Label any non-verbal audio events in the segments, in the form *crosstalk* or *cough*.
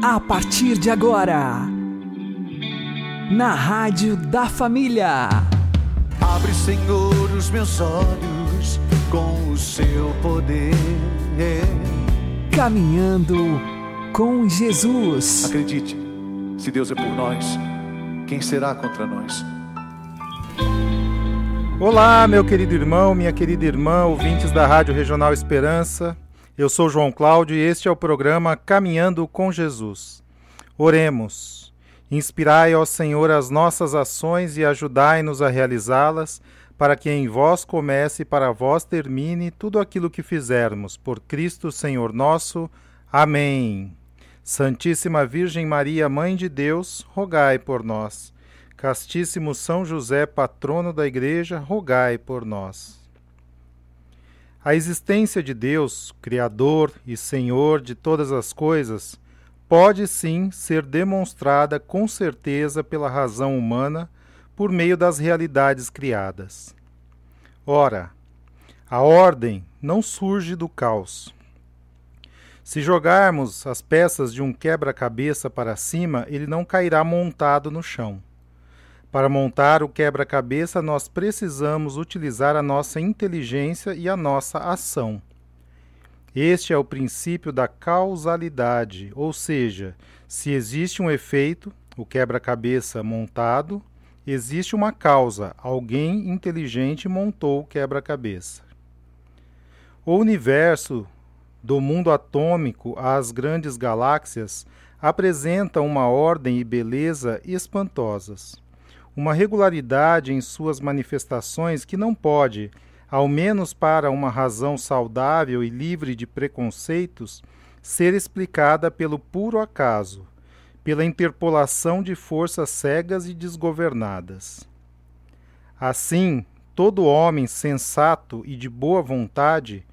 A partir de agora, na Rádio da Família. Abre, Senhor, os meus olhos com o seu poder. Caminhando com Jesus. Acredite, se Deus é por nós, quem será contra nós? Olá, meu querido irmão, minha querida irmã, ouvintes da Rádio Regional Esperança. Eu sou João Cláudio e este é o programa Caminhando com Jesus. Oremos. Inspirai, ó Senhor, as nossas ações e ajudai-nos a realizá-las, para que em vós comece e para vós termine tudo aquilo que fizermos. Por Cristo, Senhor nosso. Amém. Santíssima Virgem Maria, Mãe de Deus, rogai por nós. Castíssimo São José, patrono da Igreja, rogai por nós. A existência de Deus, Criador e Senhor de todas as coisas, pode sim ser demonstrada com certeza pela razão humana por meio das realidades criadas. Ora, a ordem não surge do caos. Se jogarmos as peças de um quebra-cabeça para cima, ele não cairá montado no chão. Para montar o quebra-cabeça, nós precisamos utilizar a nossa inteligência e a nossa ação. Este é o princípio da causalidade, ou seja, se existe um efeito, o quebra-cabeça montado, existe uma causa, alguém inteligente montou o quebra-cabeça. O universo, do mundo atômico às grandes galáxias, apresenta uma ordem e beleza espantosas uma regularidade em suas manifestações que não pode, ao menos para uma razão saudável e livre de preconceitos, ser explicada pelo puro acaso, pela interpolação de forças cegas e desgovernadas. Assim, todo homem sensato e de boa vontade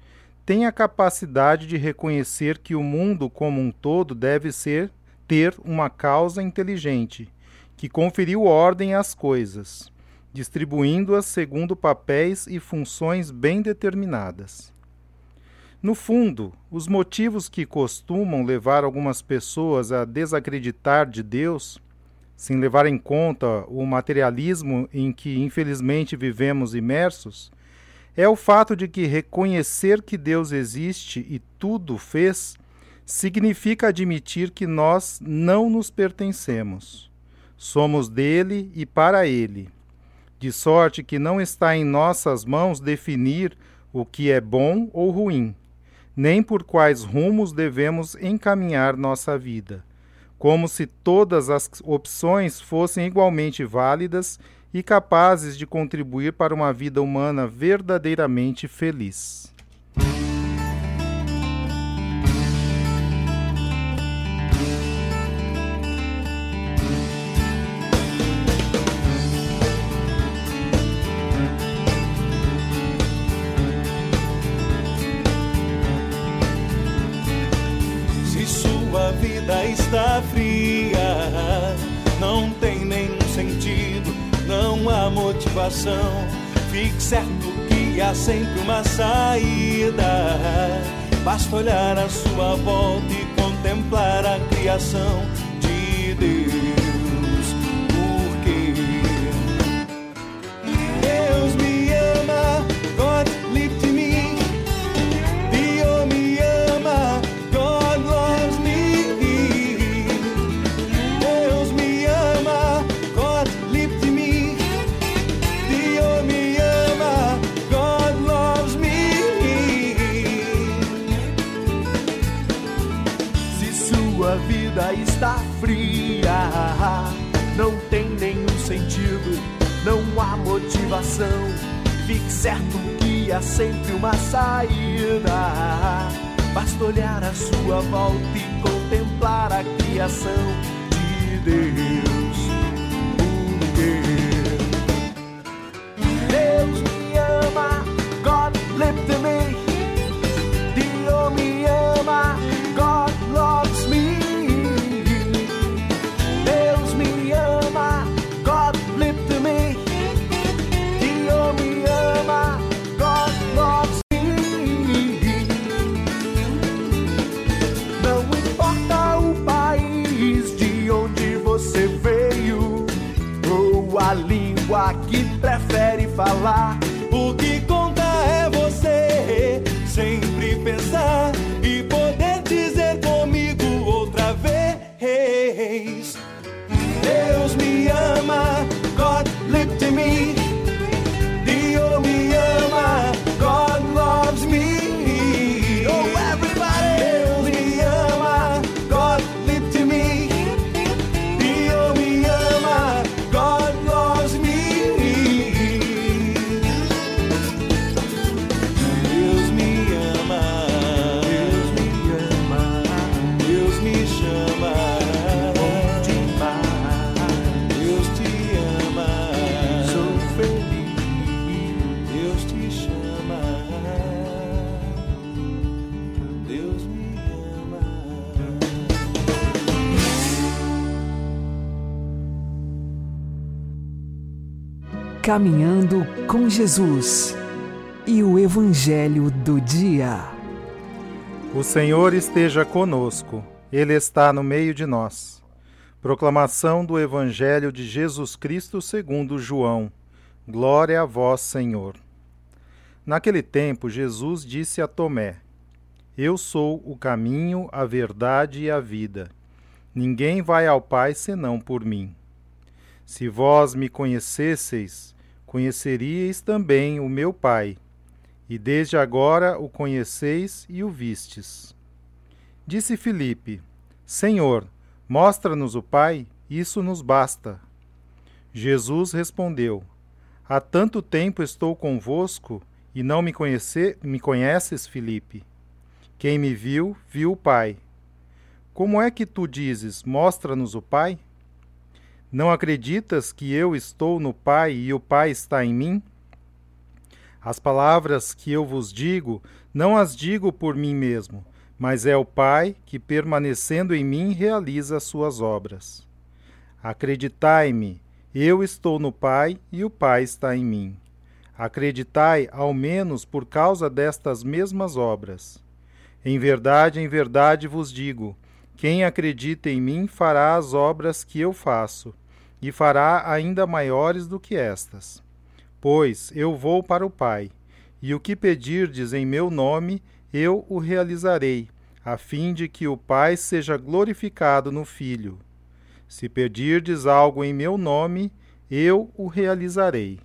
tem a capacidade de reconhecer que o mundo como um todo deve ser ter uma causa inteligente que conferiu ordem às coisas, distribuindo-as segundo papéis e funções bem determinadas. No fundo, os motivos que costumam levar algumas pessoas a desacreditar de Deus, sem levar em conta o materialismo em que infelizmente vivemos imersos, é o fato de que reconhecer que Deus existe e tudo fez significa admitir que nós não nos pertencemos. Somos dele e para ele. De sorte que não está em nossas mãos definir o que é bom ou ruim, nem por quais rumos devemos encaminhar nossa vida, como se todas as opções fossem igualmente válidas e capazes de contribuir para uma vida humana verdadeiramente feliz. Motivação. Fique certo que há sempre uma saída. Basta olhar à sua volta e contemplar a criação de Deus. que prefere falar. Caminhando com Jesus e o Evangelho do Dia. O Senhor esteja conosco, Ele está no meio de nós. Proclamação do Evangelho de Jesus Cristo segundo João. Glória a vós, Senhor. Naquele tempo, Jesus disse a Tomé: Eu sou o caminho, a verdade e a vida. Ninguém vai ao Pai senão por mim. Se vós me conhecesseis, conheceríeis também o meu Pai e desde agora o conheceis e o vistes. Disse Filipe: Senhor, mostra-nos o Pai, isso nos basta. Jesus respondeu: Há tanto tempo estou convosco e não me, conhece, me conheces, Filipe? Quem me viu, viu o Pai. Como é que tu dizes: Mostra-nos o Pai? Não acreditas que eu estou no Pai e o Pai está em mim? As palavras que eu vos digo, não as digo por mim mesmo, mas é o Pai que, permanecendo em mim, realiza as suas obras. Acreditai-me, eu estou no Pai e o Pai está em mim. Acreditai, ao menos, por causa destas mesmas obras. Em verdade, em verdade vos digo: quem acredita em mim fará as obras que eu faço, e fará ainda maiores do que estas Pois eu vou para o Pai, e o que pedirdes em meu nome, eu o realizarei, a fim de que o Pai seja glorificado no Filho. Se pedirdes algo em meu nome, eu o realizarei.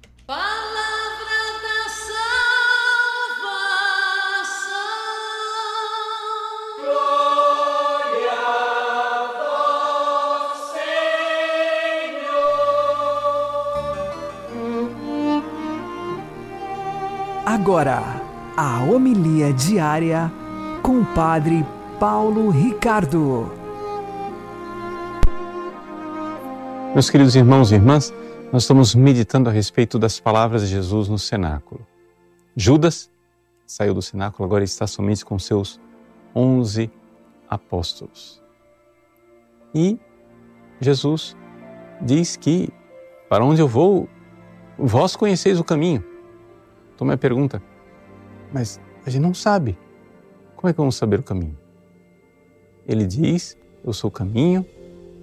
Agora, a homilia diária com o Padre Paulo Ricardo. Meus queridos irmãos e irmãs, nós estamos meditando a respeito das palavras de Jesus no cenáculo. Judas saiu do cenáculo, agora está somente com seus onze apóstolos. E Jesus diz que para onde eu vou, vós conheceis o caminho. Tomé pergunta, mas a gente não sabe. Como é que vamos saber o caminho? Ele diz, eu sou o caminho,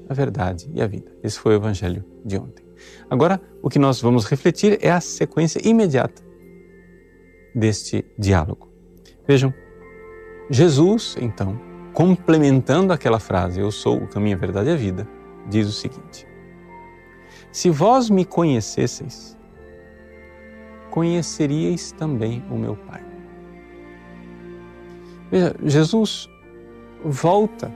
a verdade e a vida. Esse foi o evangelho de ontem. Agora, o que nós vamos refletir é a sequência imediata deste diálogo. Vejam, Jesus, então, complementando aquela frase, eu sou o caminho, a verdade e a vida, diz o seguinte: Se vós me conhecesseis, conheceríeis também o meu Pai. Veja, Jesus volta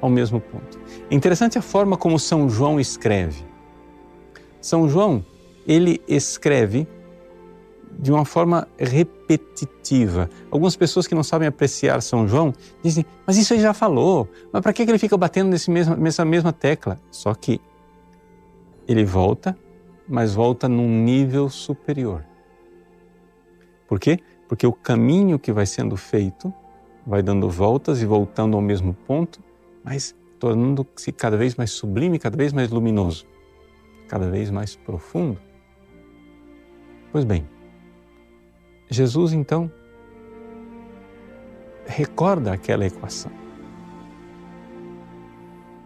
ao mesmo ponto. É interessante a forma como São João escreve. São João, ele escreve de uma forma repetitiva. Algumas pessoas que não sabem apreciar São João dizem, mas isso ele já falou, mas para que ele fica batendo nesse mesmo, nessa mesma tecla? Só que ele volta, mas volta num nível superior. Por quê? Porque o caminho que vai sendo feito vai dando voltas e voltando ao mesmo ponto, mas tornando-se cada vez mais sublime, cada vez mais luminoso, cada vez mais profundo. Pois bem, Jesus então recorda aquela equação.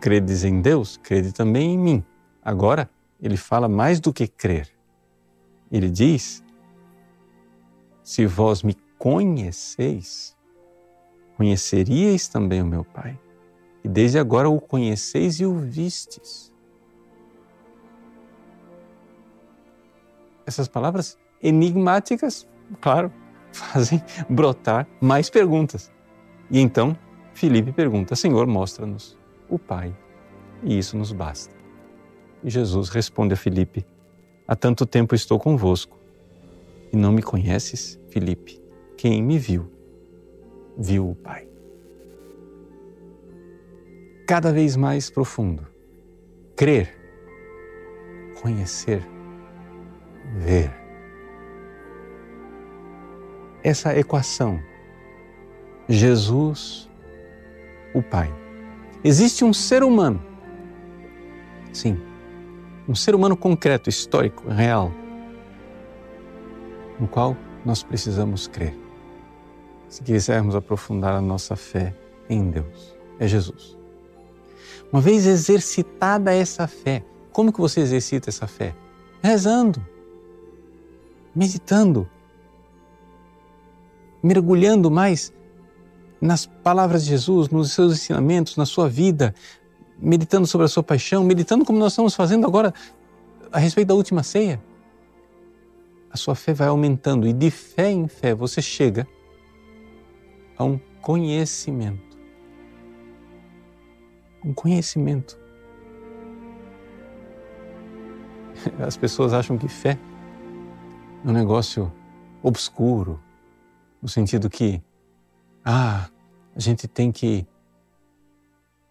Credes em Deus, crede também em mim. Agora, ele fala mais do que crer. Ele diz se vós me conheceis, conheceríeis também o meu Pai. E desde agora o conheceis e o vistes. Essas palavras enigmáticas, claro, *laughs* fazem brotar mais perguntas. E então Filipe pergunta: Senhor, mostra-nos o Pai, e isso nos basta. E Jesus responde a Filipe: Há tanto tempo estou convosco e não me conheces? Filipe, quem me viu, viu o Pai. cada vez mais profundo. Crer, conhecer, ver. Essa equação, Jesus, o Pai. Existe um ser humano, sim, um ser humano concreto, histórico, real, no qual nós precisamos crer. Se quisermos aprofundar a nossa fé em Deus, é Jesus. Uma vez exercitada essa fé, como que você exercita essa fé? Rezando, meditando, mergulhando mais nas palavras de Jesus, nos seus ensinamentos, na sua vida, meditando sobre a sua paixão, meditando como nós estamos fazendo agora a respeito da última ceia. A sua fé vai aumentando e de fé em fé você chega a um conhecimento. Um conhecimento. *laughs* As pessoas acham que fé é um negócio obscuro, no sentido que, ah, a gente tem que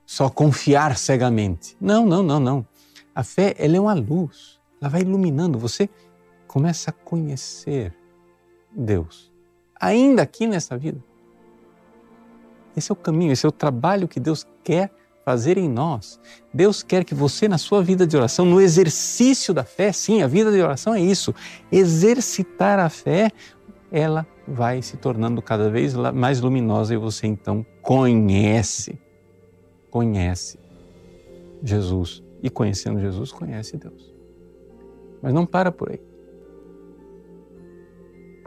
só confiar cegamente. Não, não, não, não. A fé, ela é uma luz, ela vai iluminando. Você começa a conhecer Deus, ainda aqui nessa vida. Esse é o caminho, esse é o trabalho que Deus quer fazer em nós. Deus quer que você, na sua vida de oração, no exercício da fé, sim, a vida de oração é isso, exercitar a fé, ela vai se tornando cada vez mais luminosa e você então conhece, conhece Jesus. E conhecendo Jesus, conhece Deus. Mas não para por aí.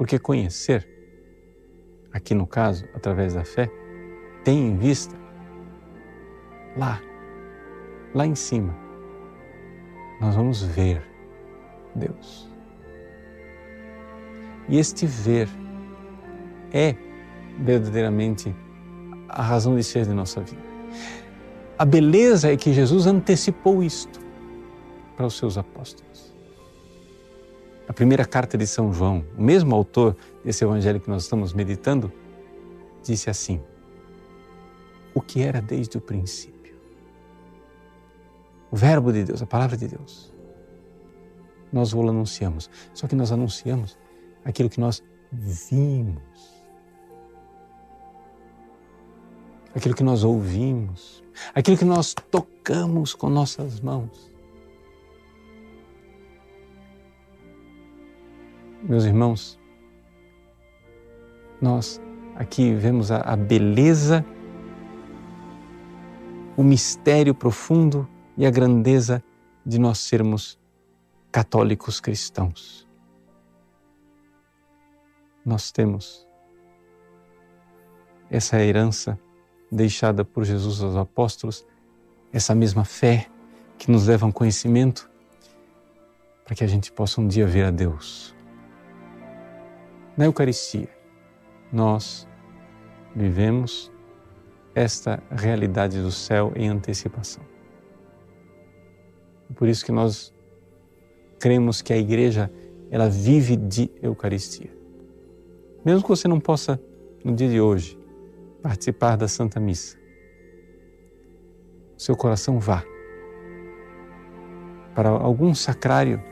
Porque conhecer, aqui no caso, através da fé, tem em vista lá, lá em cima, nós vamos ver Deus. E este ver é verdadeiramente a razão de ser de nossa vida. A beleza é que Jesus antecipou isto para os seus apóstolos. A primeira carta de São João, o mesmo autor desse evangelho que nós estamos meditando, disse assim: O que era desde o princípio. O Verbo de Deus, a palavra de Deus. Nós o anunciamos, só que nós anunciamos aquilo que nós vimos, aquilo que nós ouvimos, aquilo que nós tocamos com nossas mãos. Meus irmãos, nós aqui vemos a, a beleza, o mistério profundo e a grandeza de nós sermos católicos cristãos nós temos essa herança deixada por Jesus aos apóstolos, essa mesma fé que nos leva a um conhecimento, para que a gente possa um dia ver a Deus. Na Eucaristia, nós vivemos esta realidade do céu em antecipação. Por isso que nós cremos que a igreja ela vive de Eucaristia. Mesmo que você não possa, no dia de hoje, participar da Santa Missa, seu coração vá para algum sacrário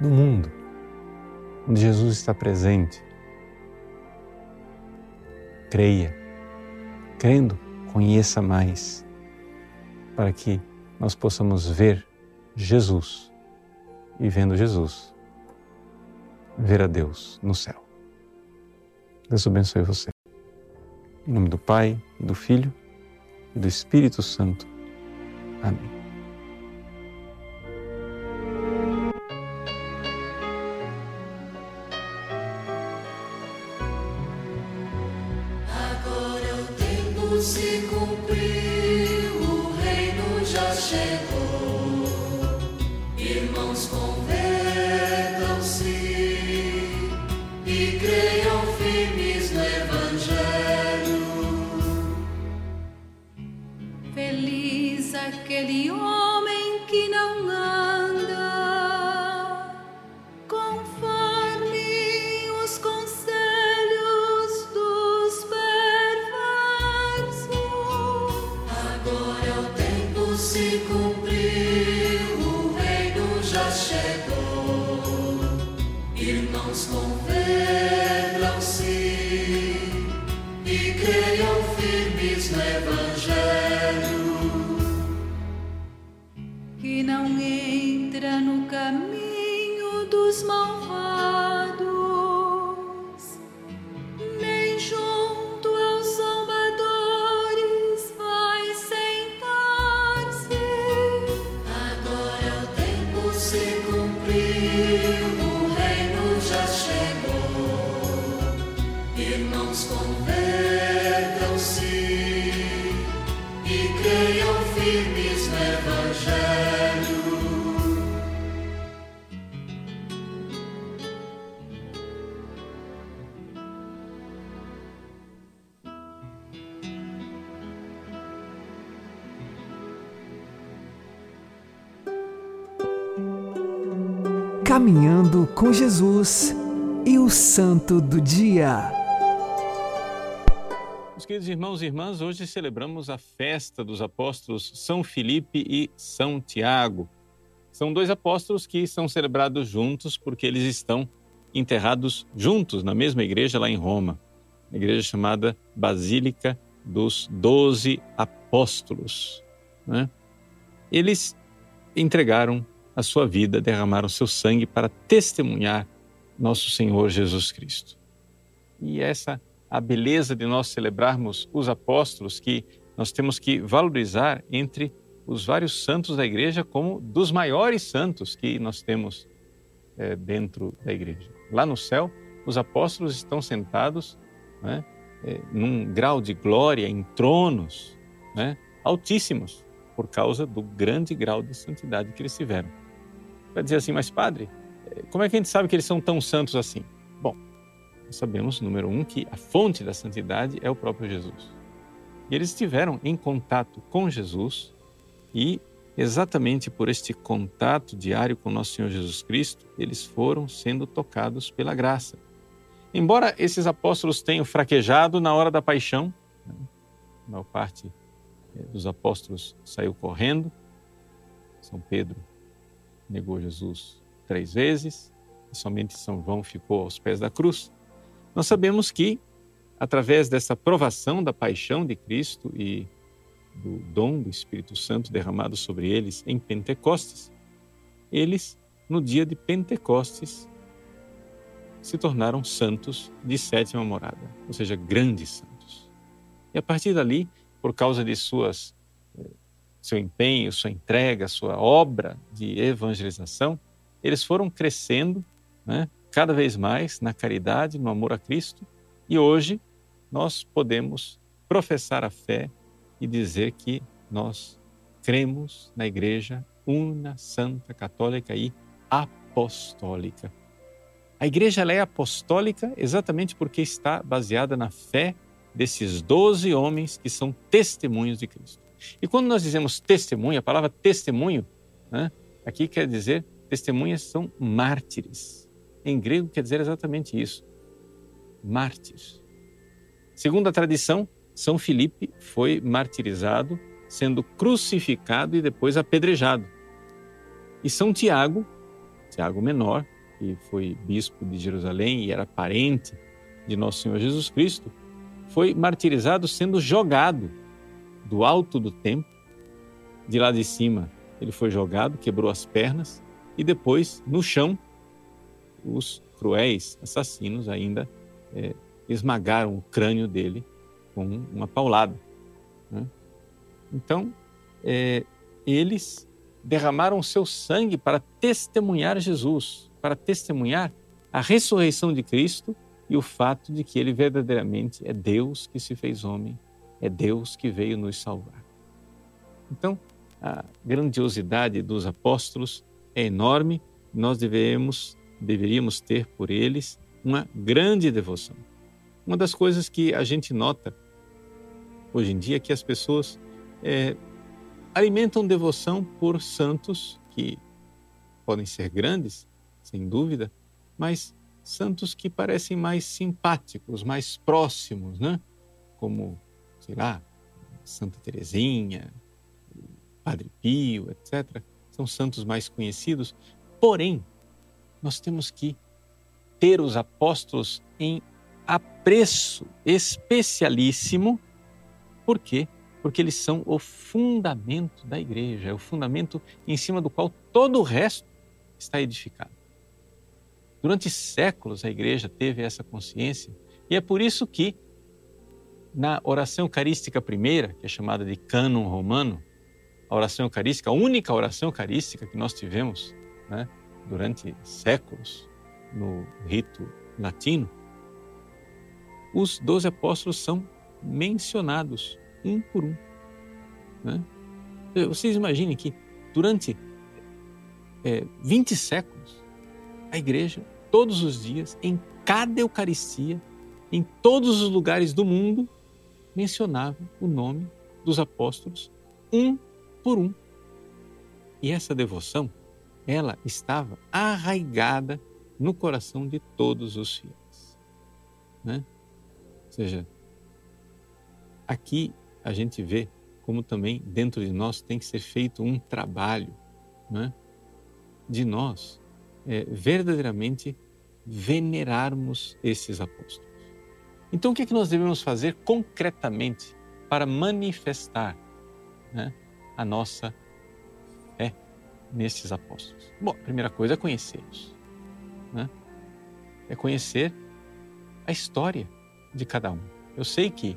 do mundo, onde Jesus está presente. Creia, crendo, conheça mais, para que nós possamos ver Jesus e, vendo Jesus, ver a Deus no céu. Deus abençoe você. Em nome do Pai, do Filho e do Espírito Santo. Amém. Se cumpriu, o reino já chegou. Irmãos, convertam-se firmes no Evangelho. Caminhando com Jesus e o Santo do Dia. Queridos irmãos e irmãs, hoje celebramos a festa dos apóstolos São Filipe e São Tiago. São dois apóstolos que são celebrados juntos porque eles estão enterrados juntos na mesma igreja lá em Roma, a igreja chamada Basílica dos Doze Apóstolos. né? Eles entregaram a sua vida, derramaram seu sangue para testemunhar nosso Senhor Jesus Cristo. E essa a beleza de nós celebrarmos os apóstolos que nós temos que valorizar entre os vários santos da igreja como dos maiores santos que nós temos eh, dentro da igreja. Lá no céu, os apóstolos estão sentados né, eh, num grau de glória em tronos né, altíssimos por causa do grande grau de santidade que eles tiveram. Vai dizer assim, mas padre, eh, como é que a gente sabe que eles são tão santos assim? Nós sabemos, número um, que a fonte da santidade é o próprio Jesus. E eles estiveram em contato com Jesus e, exatamente por este contato diário com nosso Senhor Jesus Cristo, eles foram sendo tocados pela graça. Embora esses apóstolos tenham fraquejado na hora da paixão, né, a maior parte eh, dos apóstolos saiu correndo, São Pedro negou Jesus três vezes, e somente São João ficou aos pés da cruz. Nós sabemos que, através dessa provação da paixão de Cristo e do dom do Espírito Santo derramado sobre eles em Pentecostes, eles, no dia de Pentecostes, se tornaram santos de sétima morada, ou seja, grandes santos. E a partir dali, por causa de suas eh, seu empenho, sua entrega, sua obra de evangelização, eles foram crescendo né, cada vez mais na caridade, no amor a Cristo, e hoje nós podemos professar a fé e dizer que nós cremos na Igreja una, santa, católica e apostólica. A Igreja é apostólica exatamente porque está baseada na fé desses doze homens que são testemunhos de Cristo. E quando nós dizemos testemunho, a palavra testemunho, né, aqui quer dizer testemunhas são mártires. Em grego quer dizer exatamente isso, mártires. Segundo a tradição, São Filipe foi martirizado, sendo crucificado e depois apedrejado. E São Tiago, Tiago Menor, que foi bispo de Jerusalém e era parente de Nosso Senhor Jesus Cristo, foi martirizado sendo jogado do alto do templo. De lá de cima, ele foi jogado, quebrou as pernas e depois, no chão, os cruéis assassinos ainda é, esmagaram o crânio dele com uma paulada. Né? Então, é, eles derramaram seu sangue para testemunhar Jesus, para testemunhar a ressurreição de Cristo e o fato de que ele verdadeiramente é Deus que se fez homem, é Deus que veio nos salvar. Então, a grandiosidade dos apóstolos é enorme, nós devemos, deveríamos ter por eles uma grande devoção. Uma das coisas que a gente nota hoje em dia é que as pessoas é, alimentam devoção por santos que podem ser grandes, sem dúvida, mas santos que parecem mais simpáticos, mais próximos, né? Como, sei lá, Santa Teresinha, Padre Pio, etc., são santos mais conhecidos. Porém, nós temos que ter os apóstolos em apreço especialíssimo. Por quê? Porque eles são o fundamento da igreja, é o fundamento em cima do qual todo o resto está edificado. Durante séculos a igreja teve essa consciência e é por isso que na oração eucarística primeira, que é chamada de cânon romano, a oração eucarística, a única oração eucarística que nós tivemos né, durante séculos no rito latino, os doze apóstolos são mencionados um por um. Né? Vocês imaginem que durante é, 20 séculos, a igreja, todos os dias, em cada Eucaristia, em todos os lugares do mundo, mencionava o nome dos apóstolos um por um. E essa devoção, ela estava arraigada no coração de todos os fiéis. Né? Ou seja, aqui a gente vê como também dentro de nós tem que ser feito um trabalho né? de nós é, verdadeiramente venerarmos esses apóstolos. Então, o que, é que nós devemos fazer concretamente para manifestar né, a nossa nesses apóstolos? Bom, a primeira coisa é conhecê-los. Né? É conhecer a história de cada um. Eu sei que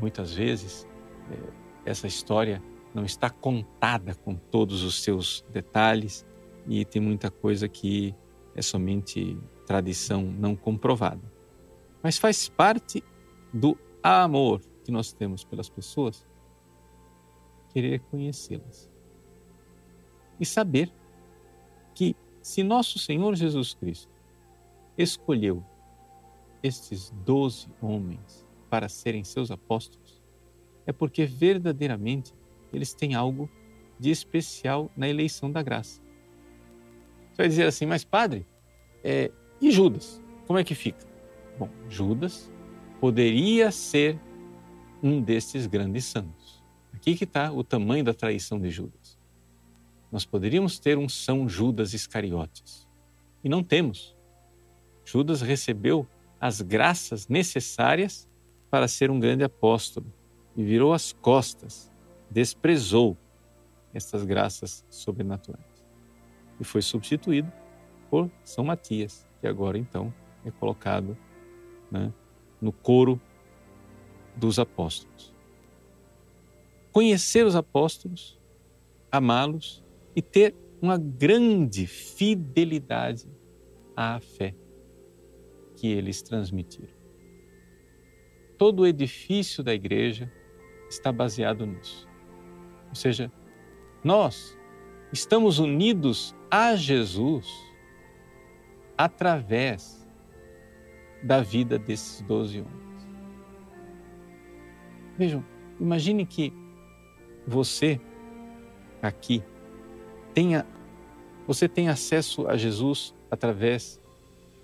muitas vezes é, essa história não está contada com todos os seus detalhes e tem muita coisa que é somente tradição não comprovada mas faz parte do amor que nós temos pelas pessoas querer conhecê-las e saber que se nosso Senhor Jesus Cristo escolheu estes doze homens para serem seus apóstolos, é porque verdadeiramente eles têm algo de especial na eleição da graça. Você vai dizer assim, mas padre, é, e Judas? Como é que fica? Bom, Judas poderia ser um desses grandes santos. Aqui que está o tamanho da traição de Judas. Nós poderíamos ter um São Judas Iscariotes. E não temos. Judas recebeu as graças necessárias para ser um grande apóstolo e virou as costas, desprezou estas graças sobrenaturais. E foi substituído por São Matias, que agora então é colocado né, no coro dos apóstolos. Conhecer os apóstolos, amá-los e ter uma grande fidelidade à fé que eles transmitiram. Todo o edifício da igreja está baseado nisso. Ou seja, nós estamos unidos a Jesus através da vida desses doze homens. Vejam, imagine que você aqui tenha você tem acesso a Jesus através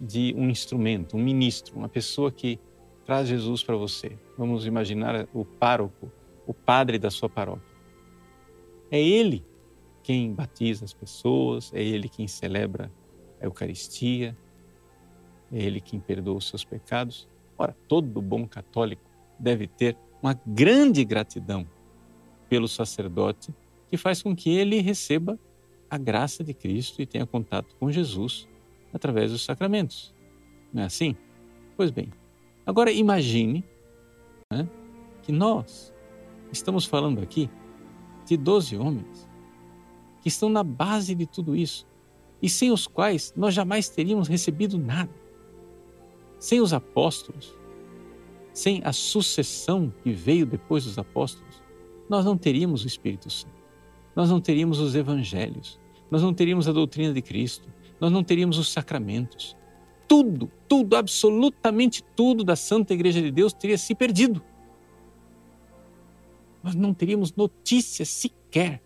de um instrumento, um ministro, uma pessoa que traz Jesus para você. Vamos imaginar o pároco, o padre da sua paróquia. É ele quem batiza as pessoas, é ele quem celebra a Eucaristia, é Ele quem perdoa os seus pecados. Ora, todo bom católico deve ter uma grande gratidão pelo sacerdote que faz com que ele receba a graça de Cristo e tenha contato com Jesus através dos sacramentos. Não é assim? Pois bem, agora imagine né, que nós estamos falando aqui de 12 homens que estão na base de tudo isso e sem os quais nós jamais teríamos recebido nada. Sem os apóstolos, sem a sucessão que veio depois dos apóstolos, nós não teríamos o Espírito Santo, nós não teríamos os evangelhos, nós não teríamos a doutrina de Cristo, nós não teríamos os sacramentos. Tudo, tudo, absolutamente tudo da Santa Igreja de Deus teria se perdido. Nós não teríamos notícia sequer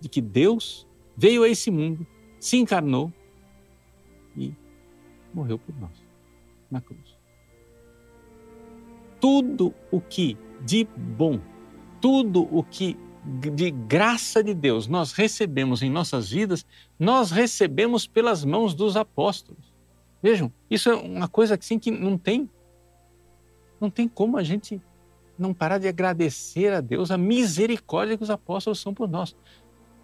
de que Deus veio a esse mundo, se encarnou e morreu por nós na cruz. Tudo o que de bom, tudo o que de graça de Deus nós recebemos em nossas vidas, nós recebemos pelas mãos dos apóstolos. Vejam, isso é uma coisa assim que não tem não tem como a gente não parar de agradecer a Deus a misericórdia que os apóstolos são por nós.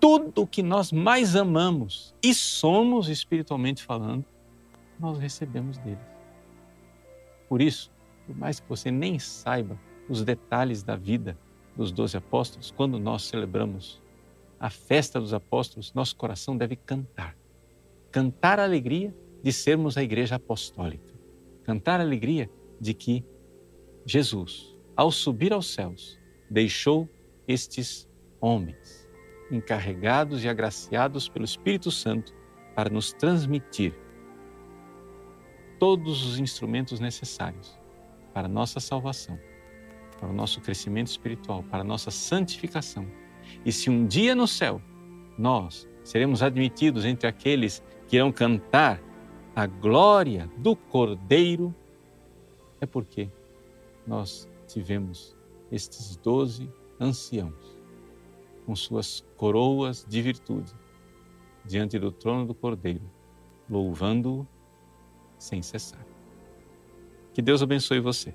Tudo o que nós mais amamos e somos espiritualmente falando, nós recebemos deles. Por isso, por mais que você nem saiba os detalhes da vida dos doze apóstolos, quando nós celebramos a festa dos apóstolos, nosso coração deve cantar. Cantar a alegria de sermos a igreja apostólica. Cantar a alegria de que Jesus, ao subir aos céus, deixou estes homens encarregados e agraciados pelo Espírito Santo para nos transmitir todos os instrumentos necessários para nossa salvação, para o nosso crescimento espiritual, para a nossa santificação. E se um dia no céu nós seremos admitidos entre aqueles que irão cantar a glória do Cordeiro, é porque nós tivemos estes doze anciãos com suas coroas de virtude diante do trono do Cordeiro, louvando-o sem cessar. Que Deus abençoe você.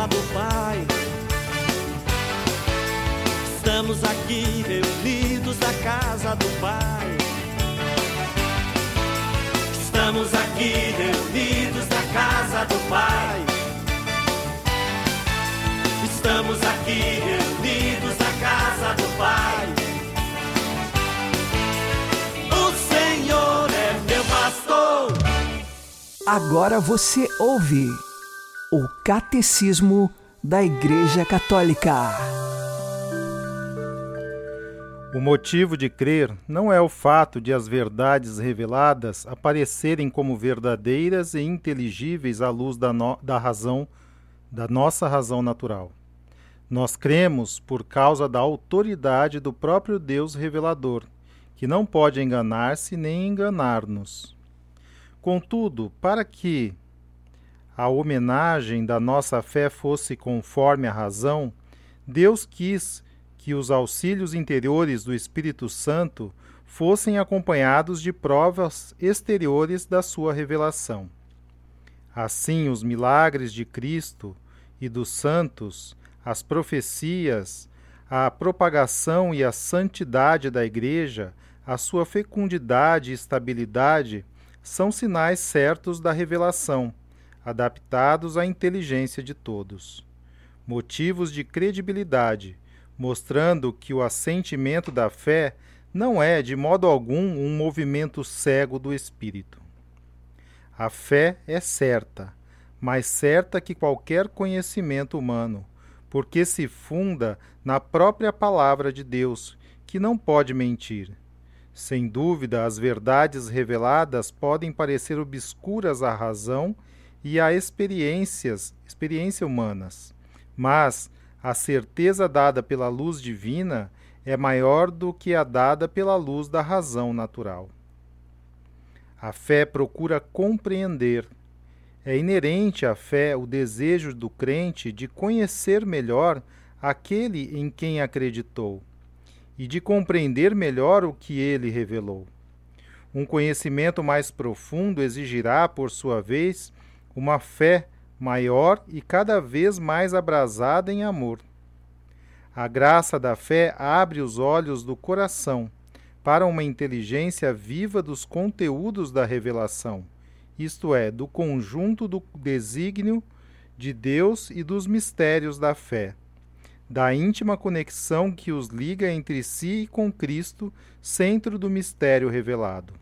Casa do Pai. Estamos aqui reunidos na casa do Pai. Estamos aqui reunidos na casa do Pai. Estamos aqui reunidos na casa do Pai. O Senhor é meu pastor. Agora você ouve o Catecismo da Igreja Católica. O motivo de crer não é o fato de as verdades reveladas aparecerem como verdadeiras e inteligíveis à luz da, no- da razão, da nossa razão natural. Nós cremos por causa da autoridade do próprio Deus revelador, que não pode enganar-se nem enganar-nos. Contudo, para que a homenagem da nossa fé fosse conforme a razão, Deus quis que os auxílios interiores do Espírito Santo fossem acompanhados de provas exteriores da sua revelação. Assim, os milagres de Cristo e dos santos, as profecias, a propagação e a santidade da Igreja, a sua fecundidade e estabilidade, são sinais certos da revelação, adaptados à inteligência de todos. Motivos de credibilidade, mostrando que o assentimento da fé não é, de modo algum, um movimento cego do espírito. A fé é certa, mais certa que qualquer conhecimento humano, porque se funda na própria palavra de Deus, que não pode mentir. Sem dúvida, as verdades reveladas podem parecer obscuras à razão e a experiências, experiência humanas, mas a certeza dada pela luz divina é maior do que a dada pela luz da razão natural. A fé procura compreender. É inerente à fé o desejo do crente de conhecer melhor aquele em quem acreditou e de compreender melhor o que ele revelou. Um conhecimento mais profundo exigirá, por sua vez, uma fé maior e cada vez mais abrasada em amor. A graça da fé abre os olhos do coração para uma inteligência viva dos conteúdos da revelação, isto é, do conjunto do desígnio de Deus e dos mistérios da fé, da íntima conexão que os liga entre si e com Cristo, centro do mistério revelado.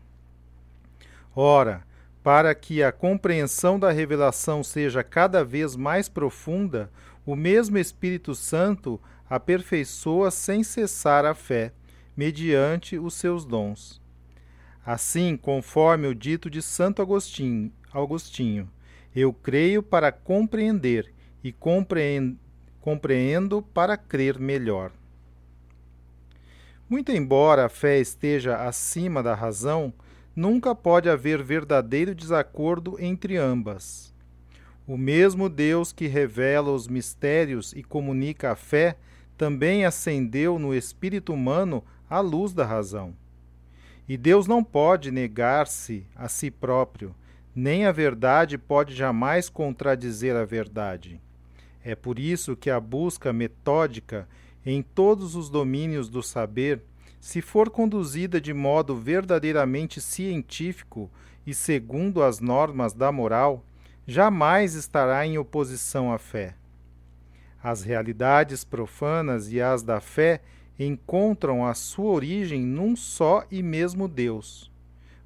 Ora, para que a compreensão da revelação seja cada vez mais profunda, o mesmo Espírito Santo aperfeiçoa sem cessar a fé mediante os seus dons. Assim, conforme o dito de Santo Agostinho, Agostinho eu creio para compreender e compreendo, para crer melhor. Muito embora a fé esteja acima da razão, nunca pode haver verdadeiro desacordo entre ambas. O mesmo Deus que revela os mistérios e comunica a fé também acendeu no espírito humano à luz da razão. E Deus não pode negar-se a si próprio, nem a verdade pode jamais contradizer a verdade. É por isso que a busca metódica em todos os domínios do saber, se for conduzida de modo verdadeiramente científico e segundo as normas da moral, jamais estará em oposição à fé. As realidades profanas e as da fé encontram a sua origem num só e mesmo Deus.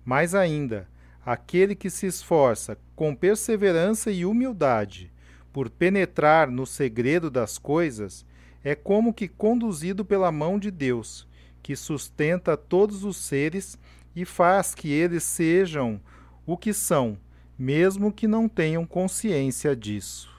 Mais ainda, aquele que se esforça com perseverança e humildade por penetrar no segredo das coisas é como que conduzido pela mão de Deus, que sustenta todos os seres e faz que eles sejam o que são, mesmo que não tenham consciência disso.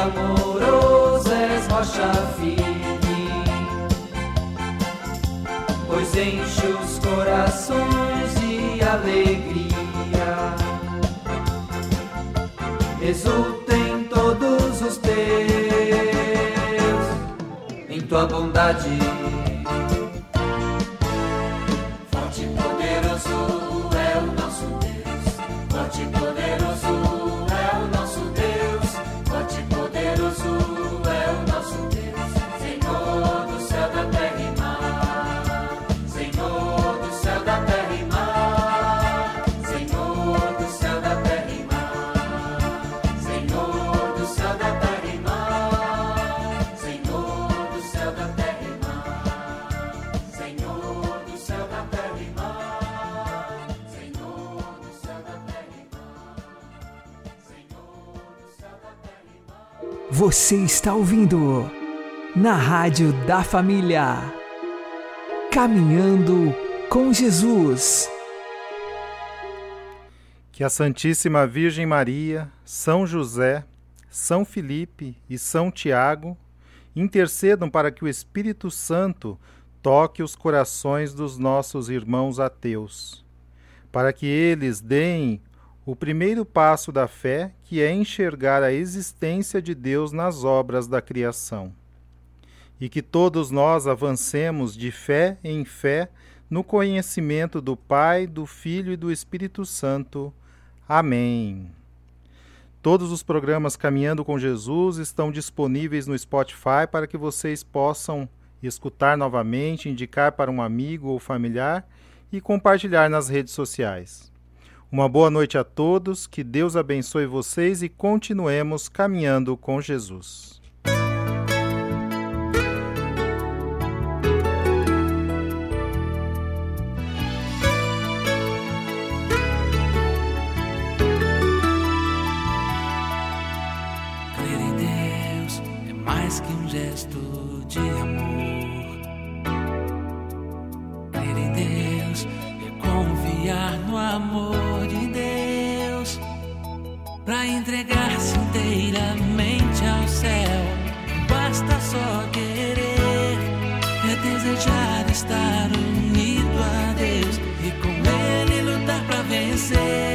amoroso és rocha firme, pois enche os corações de alegria, exulta em todos os teus, em tua bondade. Você está ouvindo na Rádio da Família. Caminhando com Jesus. Que a Santíssima Virgem Maria, São José, São Felipe e São Tiago intercedam para que o Espírito Santo toque os corações dos nossos irmãos ateus, para que eles deem o primeiro passo da fé, que é enxergar a existência de Deus nas obras da criação. E que todos nós avancemos de fé em fé no conhecimento do Pai, do Filho e do Espírito Santo. Amém. Todos os programas Caminhando com Jesus estão disponíveis no Spotify para que vocês possam escutar novamente, indicar para um amigo ou familiar e compartilhar nas redes sociais. Uma boa noite a todos, que Deus abençoe vocês e continuemos caminhando com Jesus. Crer em Deus é mais que um gesto de amor. Crer em Deus é confiar no amor para entregar-se inteiramente ao céu. Basta só querer, é desejar estar unido a Deus e com Ele lutar para vencer.